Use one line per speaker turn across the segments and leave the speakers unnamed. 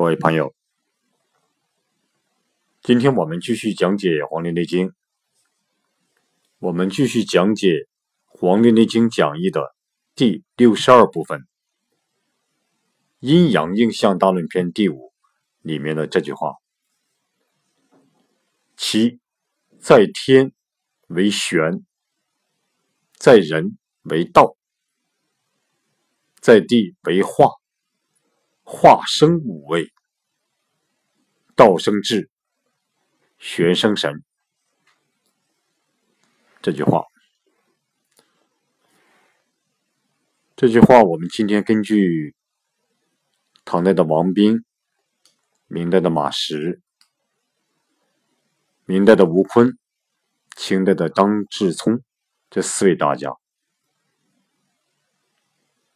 各位朋友，今天我们继续讲解《黄帝内经》，我们继续讲解《黄帝内经讲义》的第六十二部分《阴阳应象大论篇》第五里面的这句话：“其在天为玄，在人为道，在地为化。”化生五味，道生智，玄生神。这句话，这句话，我们今天根据唐代的王斌、明代的马识、明代的吴坤、清代的张志聪这四位大家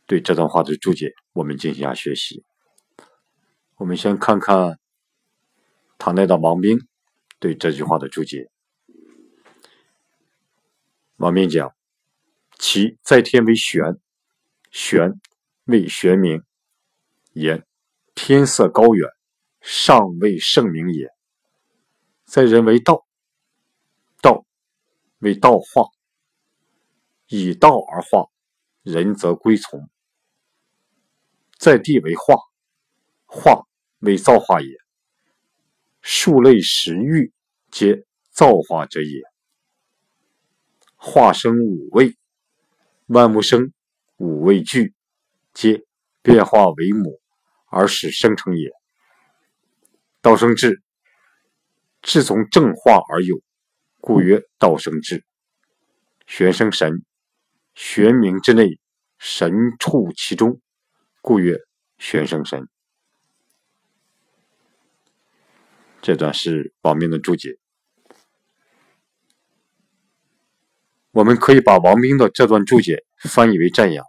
对这段话的注解，我们进行下学习。我们先看看唐代的王冰对这句话的注解。王冰讲：“其在天为玄，玄为玄明，言天色高远，尚未圣明也；在人为道，道为道化，以道而化，人则归从；在地为化。”化为造化也，数类十欲皆造化者也。化生五味，万物生，五味聚，皆变化为母而使生成也。道生智，智从正化而有，故曰道生智。玄生神，玄冥之内，神处其中，故曰玄生神。这段是王冰的注解，我们可以把王冰的这段注解翻译为这样：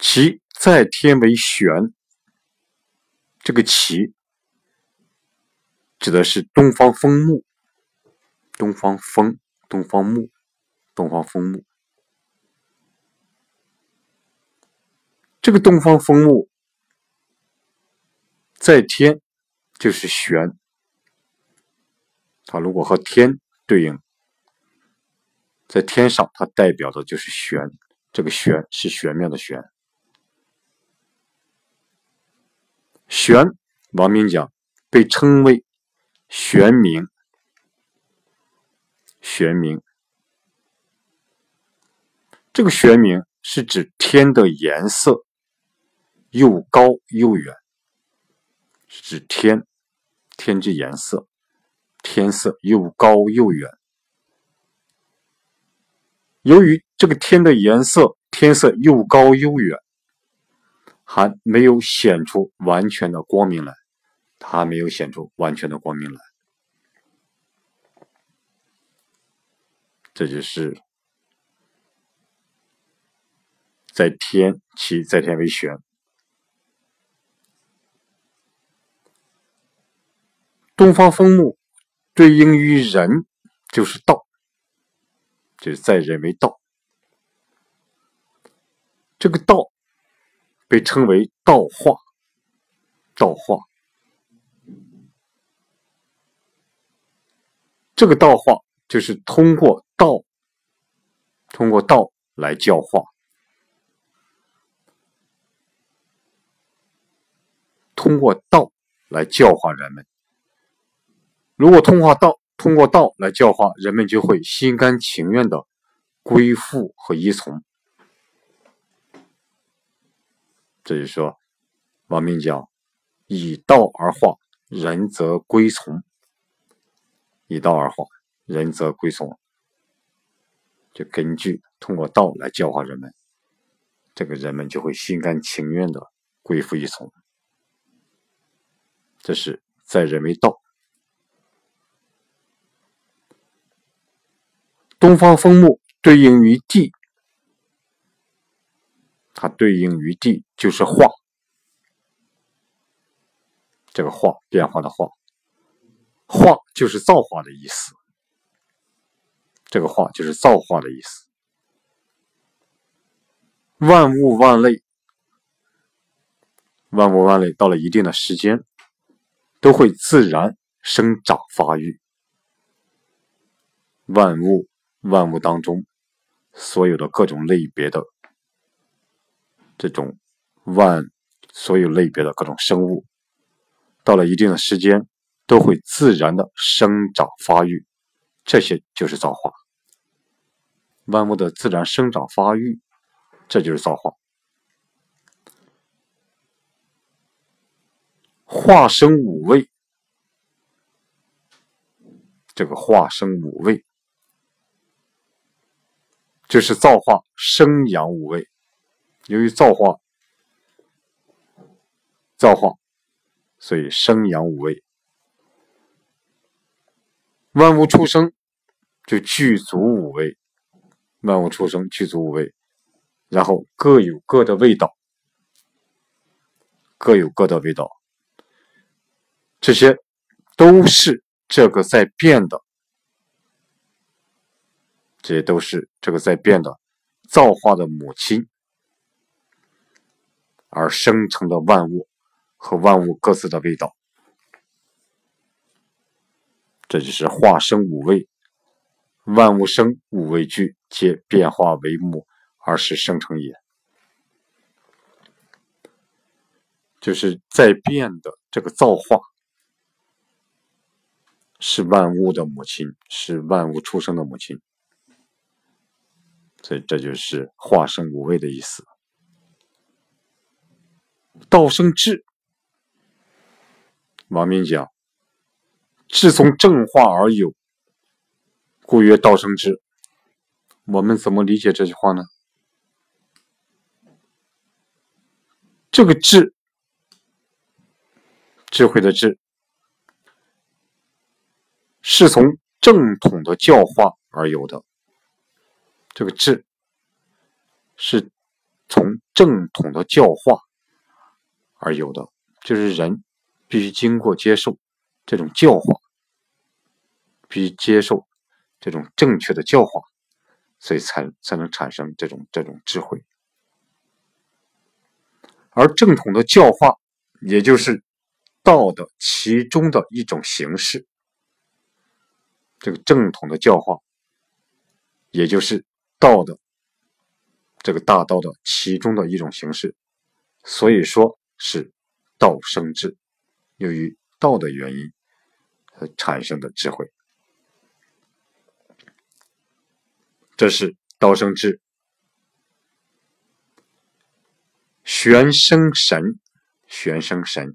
其在天为玄，这个其指的是东方风木，东方风，东方木，东方风木，这个东方风木。在天就是玄，它如果和天对应，在天上，它代表的就是玄。这个玄是玄妙的玄。玄，王明讲被称为玄明，玄明。这个玄明是指天的颜色又高又远。是指天，天之颜色，天色又高又远。由于这个天的颜色，天色又高又远，还没有显出完全的光明来，它没有显出完全的光明来。这就是在天，其在天为玄。东方风木对应于人，就是道，就是在人为道。这个道被称为道化，道化。这个道化就是通过道，通过道来教化，通过道来教化人们。如果通化道，通过道来教化人们，就会心甘情愿的归附和依从。这就说，王明讲，以道而化，人则归从；以道而化，人则归从。就根据通过道来教化人们，这个人们就会心甘情愿的归附依从。这是在人为道。东方枫木对应于地，它对应于地就是化，这个化变化的化，化就是造化的意思，这个化就是造化的意思。万物万类万物万类到了一定的时间，都会自然生长发育。万物万物当中，所有的各种类别的这种万所有类别的各种生物，到了一定的时间，都会自然的生长发育。这些就是造化。万物的自然生长发育，这就是造化。化生五味，这个化生五味，就是造化生养五味。由于造化，造化，所以生养五味。万物出生就具足五味，万物出生具足五味，然后各有各的味道，各有各的味道。这些都是这个在变的，这些都是这个在变的造化的母亲，而生成的万物和万物各自的味道，这就是化生五味，万物生五味俱，皆变化为母而使生成也，就是在变的这个造化。是万物的母亲，是万物出生的母亲，所以这就是化生无畏的意思。道生智，王明讲，智从正化而有，故曰道生智。我们怎么理解这句话呢？这个智，智慧的智。是从正统的教化而有的，这个智是从正统的教化而有的，就是人必须经过接受这种教化，必须接受这种正确的教化，所以才才能产生这种这种智慧。而正统的教化，也就是道的其中的一种形式。这个正统的教化，也就是道的这个大道的其中的一种形式，所以说是道生智，由于道的原因而产生的智慧，这是道生智，玄生神，玄生神。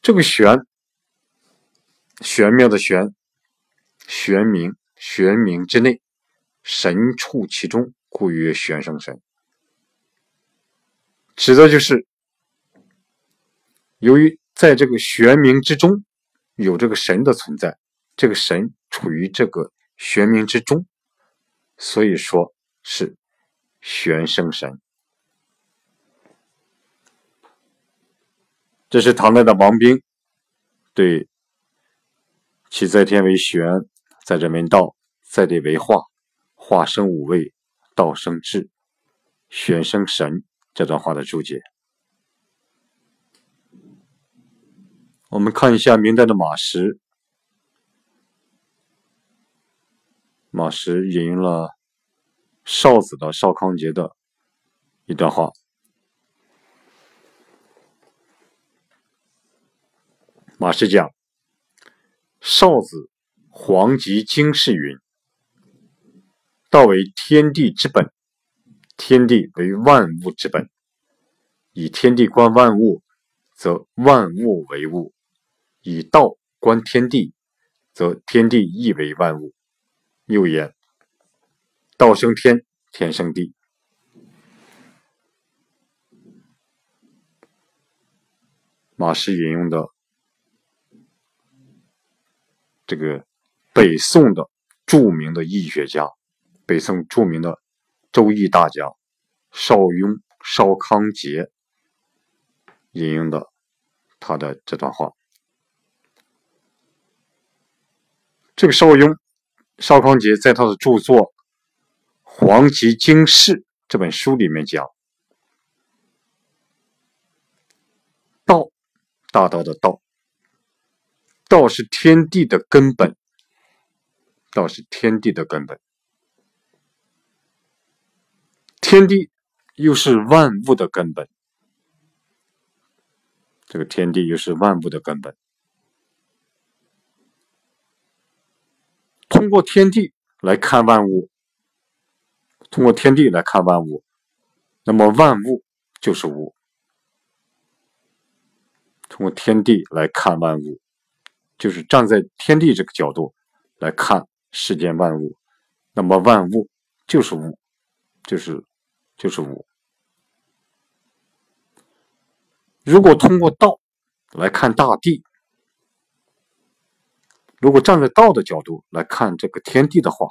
这个玄，玄妙的玄，玄冥，玄冥之内，神处其中，故曰玄生神。指的就是由于在这个玄冥之中有这个神的存在，这个神处于这个玄冥之中，所以说是玄生神。这是唐代的王冰对“其在天为玄，在人为道，在地为化，化生五味，道生智，玄生神”这段话的注解。我们看一下明代的马识，马识引用了邵子的邵康节的一段话。马师讲：“少子黄极经世云：‘道为天地之本，天地为万物之本。以天地观万物，则万物为物；以道观天地，则天地亦为万物。’又言：‘道生天，天生地。’马氏引用的。”这个北宋的著名的易学家，北宋著名的周易大家邵雍、邵康节引用的他的这段话。这个邵雍、邵康节在他的著作《黄极经世》这本书里面讲，道，大道的道，道是天地的根本，道是天地的根本，天地又是万物的根本，这个天地又是万物的根本。通过天地来看万物，通过天地来看万物，那么万物就是物。通过天地来看万物，就是站在天地这个角度来看世间万物，那么万物就是物，就是就是物。如果通过道来看大地，如果站在道的角度来看这个天地的话，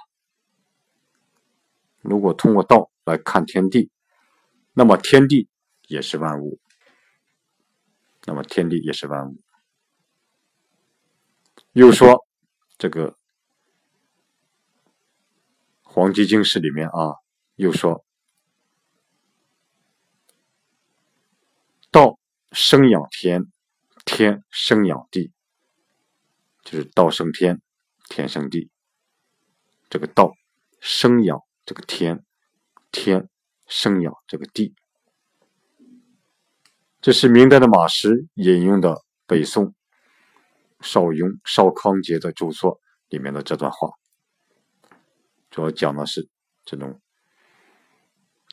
如果通过道来看天地，那么天地也是万物，那么天地也是万物。又说这个《黄帝经史》里面啊，又说道生养天，天生养地。就是道生天，天生地。这个道生养这个天，天生养这个地。这是明代的马识引用的北宋邵雍、邵康节的著作里面的这段话，主要讲的是这种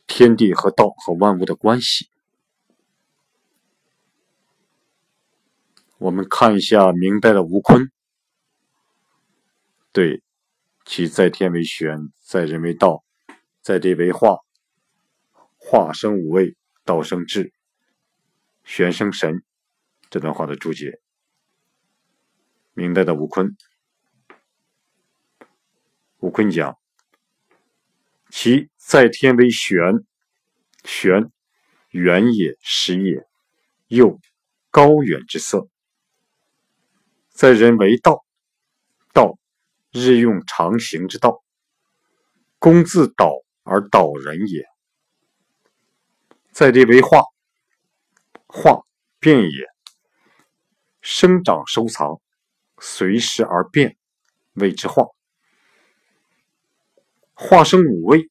天地和道和万物的关系。我们看一下明代的吴坤。对，其在天为玄，在人为道，在地为化，化生五味，道生智，玄生神。这段话的注解，明代的吴坤，吴坤讲，其在天为玄，玄，远也，实也，又高远之色；在人为道，道。日用常行之道，公自导而导人也；在地为化，化变也，生长收藏，随时而变，谓之化。化生五味，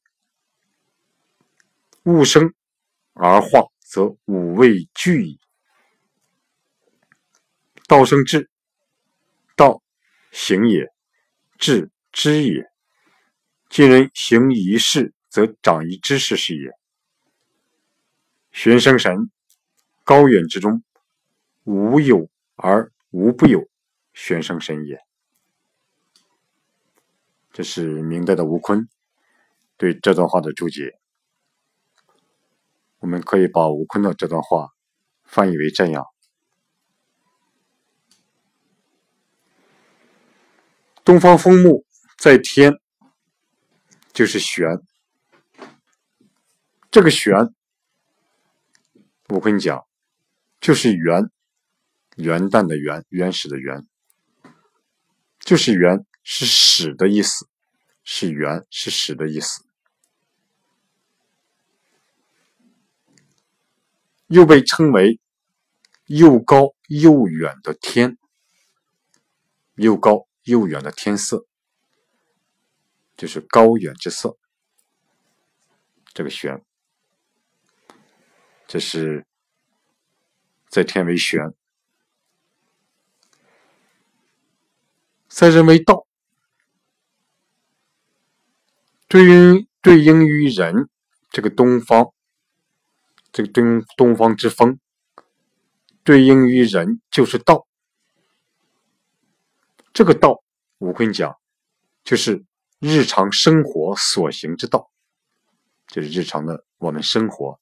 物生而化，则五味俱矣。道生智，道行也。智知也。今人行一事，则长一知识是也。玄生神，高远之中，无有而无不有，玄生神也。这是明代的吴坤对这段话的注解。我们可以把吴坤的这段话翻译为这样。东方风木在天，就是玄。这个玄，我跟你讲，就是元，元旦的元，原始的元，就是元，是始的意思，是元，是始的意思。又被称为又高又远的天，又高。又远的天色，就是高远之色。这个玄，这是在天为玄，在人为道。对应对应于人，这个东方，这个东东方之风，对应于人就是道。这个道，我跟你讲，就是日常生活所行之道，就是日常的我们生活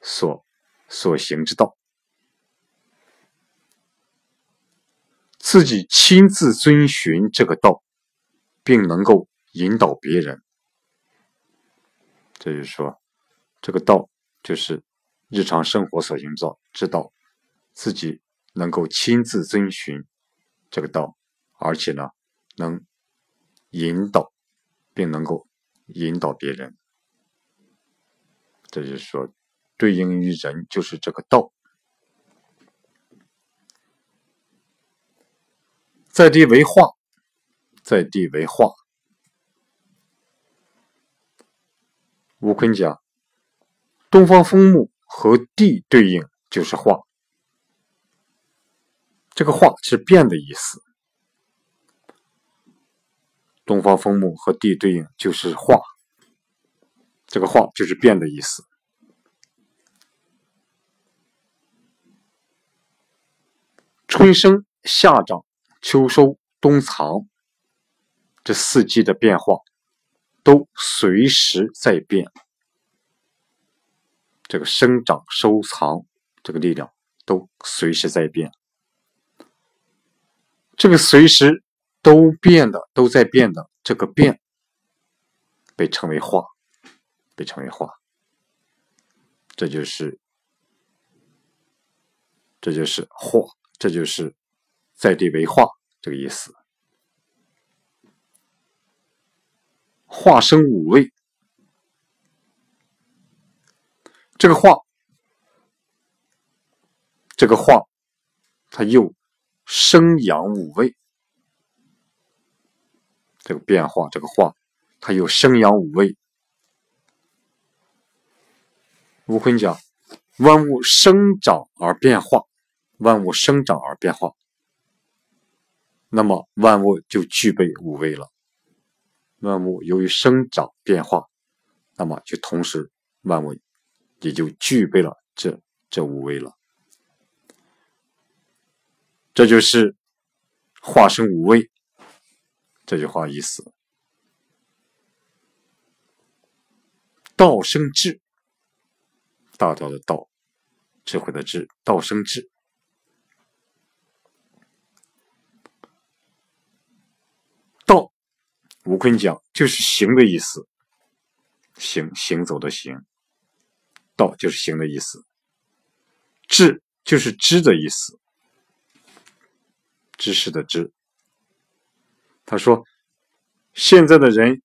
所所行之道，自己亲自遵循这个道，并能够引导别人。这就是说，这个道就是日常生活所营造之道，自己能够亲自遵循这个道。而且呢，能引导，并能够引导别人。这就是说，对应于人就是这个道。在地为化，在地为化。吴坤讲，东方风木和地对应就是化，这个化是变的意思。东方风木和地对应就是化，这个化就是变的意思。春生、夏长、秋收、冬藏，这四季的变化都随时在变。这个生长、收藏，这个力量都随时在变。这个随时。都变的，都在变的，这个变被称为化，被称为化，这就是这就是化，这就是在地为化这个意思。化生五味，这个化，这个化，它又生养五味。这个变化，这个化，它又生养五味。吴坤讲，万物生长而变化，万物生长而变化，那么万物就具备五味了。万物由于生长变化，那么就同时万物也就具备了这这五味了。这就是化生五味。这句话意思：道生智，大道的道，智慧的智，道生智。道，吴坤讲就是行的意思，行行走的行，道就是行的意思。智就是知的意思，知识的知。他说：“现在的人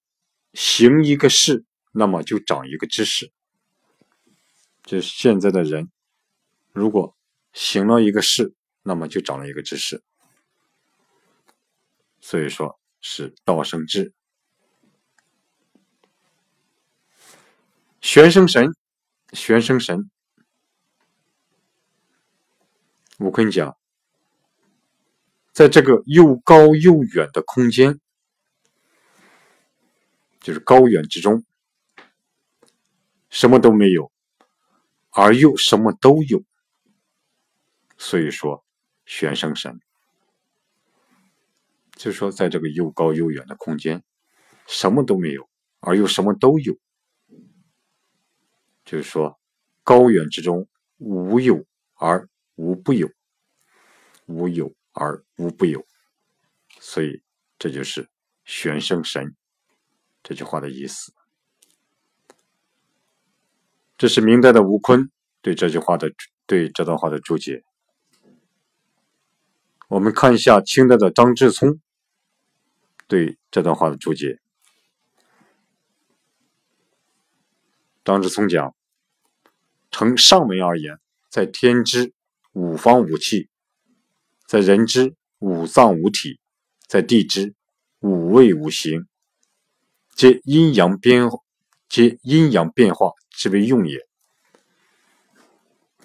行一个事，那么就长一个知识。就是现在的人，如果行了一个事，那么就长了一个知识。所以说是道生智，玄生神，玄生神。我跟你讲。”在这个又高又远的空间，就是高远之中，什么都没有，而又什么都有。所以说，玄生神，就是说，在这个又高又远的空间，什么都没有，而又什么都有。就是说，高远之中无有而无不有，无有。而无不有，所以这就是玄生神这句话的意思。这是明代的吴坤对这句话的对这段话的注解。我们看一下清代的张志聪对这段话的注解。张志聪讲：从上文而言，在天之五方五气。在人之五脏五体，在地之五味五行，皆阴阳变，皆阴阳变化之为用也。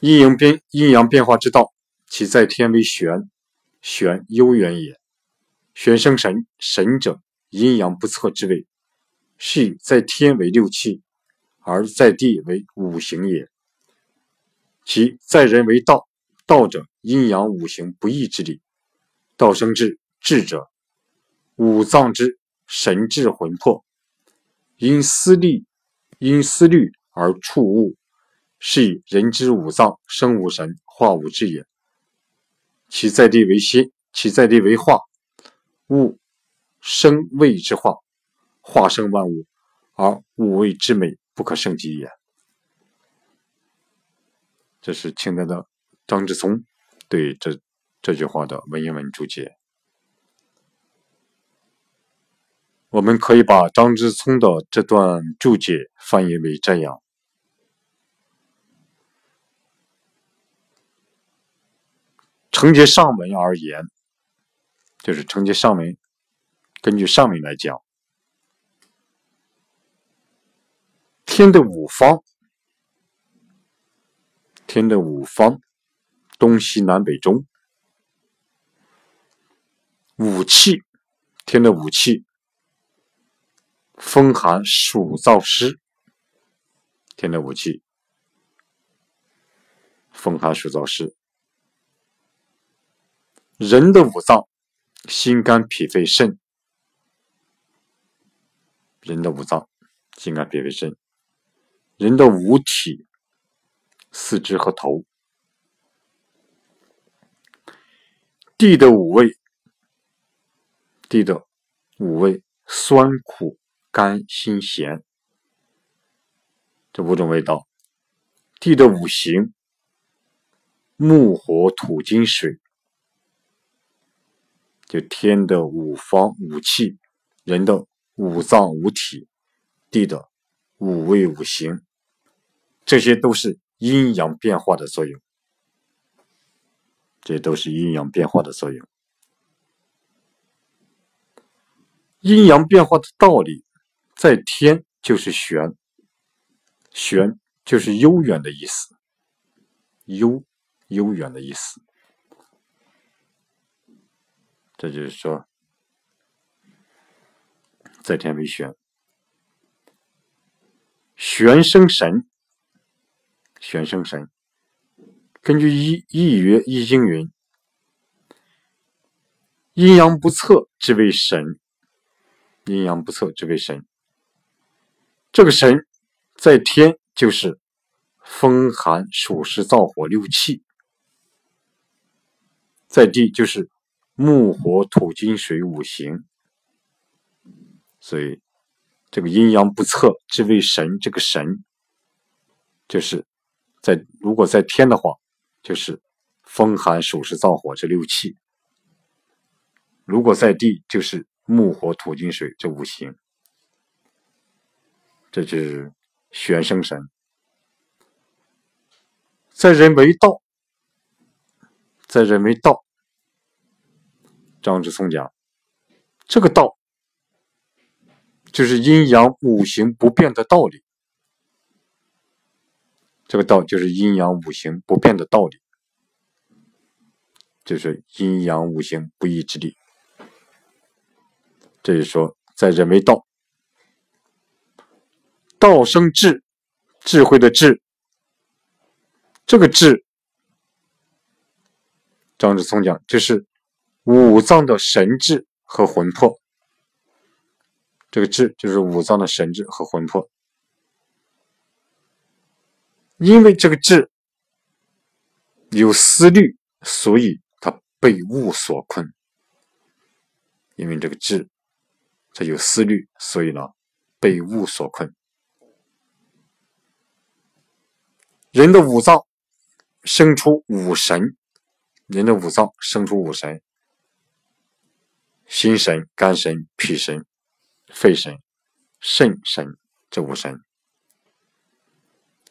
阴阳变阴阳变化之道，其在天为玄，玄悠远也。玄生神，神者阴阳不测之谓，是以在天为六气，而在地为五行也。其在人为道。道者，阴阳五行不义之理。道生智，智者五脏之神智魂魄，因思虑，因思虑而触物，是以人之五脏生五神，化五志也。其在地为心，其在地为化，物生谓之化，化生万物，而五味之美不可胜计也。这是清代的张之聪对这这句话的文言文注解。我们可以把张之聪的这段注解翻译为这样：承接上文而言，就是承接上文，根据上文来讲。天的五方，天的五方，东西南北中，五气，天的五气，风寒暑燥湿，天的五气，风寒暑燥湿。人的五脏，心肝脾肺肾。人的五脏，心肝脾肺肾。人的五体，四肢和头。地的五味，地的五味：酸、苦、甘、辛、咸。这五种味道。地的五行：木、火、土、金、水。就天的五方五气，人的五脏五体，地的五味五行，这些都是阴阳变化的作用。这都是阴阳变化的作用。阴阳变化的道理，在天就是玄，玄就是悠远的意思，悠悠远的意思。这就是说，在天为玄，玄生神，玄生神。根据《易易曰易经》云：“阴阳不测之谓神，阴阳不测之谓神。”这个神在天就是风寒暑湿燥火六气，在地就是。木火土金水五行，所以这个阴阳不测之谓神。这个神就是在如果在天的话，就是风寒暑湿燥火这六气；如果在地，就是木火土金水这五行。这就是玄生神，在人为道，在人为道。张之松讲：“这个道，就是阴阳五行不变的道理。这个道就是阴阳五行不变的道理，就是阴阳五行不一之理。这就说，在人为道，道生智，智慧的智，这个智，张之聪讲就是。”五脏的神智和魂魄，这个智就是五脏的神智和魂魄。因为这个志有思虑，所以他被物所困。因为这个志他有思虑，所以呢被物所困。人的五脏生出五神，人的五脏生出五神。心神、肝神、脾神、肺神、肾神，这五神，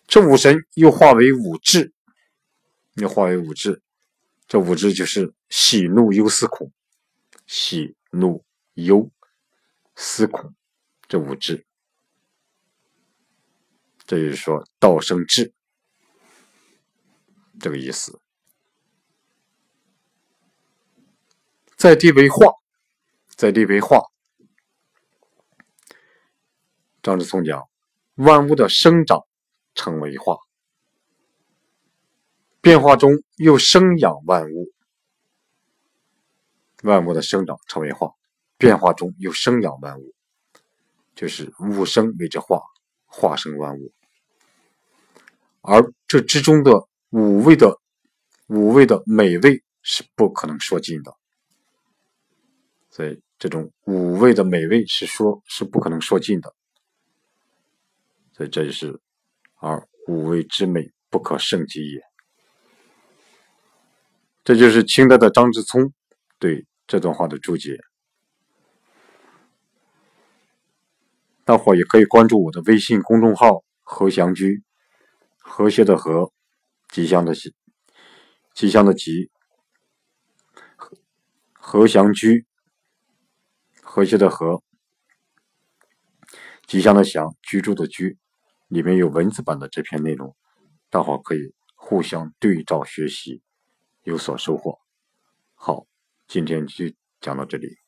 这五神又化为五志，又化为五志，这五志就是喜怒忧思恐，喜怒忧思恐，这五志，这就是说道生志，这个意思，在地为化。在地为化，张之聪讲，万物的生长成为化，变化中又生养万物。万物的生长成为化，变化中又生养万物，就是物生为之化，化生万物。而这之中的五味的五味的美味是不可能说尽的，所以。这种五味的美味是说，是不可能说尽的，所以这就是而五味之美不可胜极也。这就是清代的张之聪对这段话的注解。大伙也可以关注我的微信公众号“和祥居”，和谐的和，吉祥的吉，吉祥的吉，和祥居，和谐的和，吉祥的祥，居住的居，里面有文字版的这篇内容，大伙可以互相对照学习，有所收获。好，今天就讲到这里。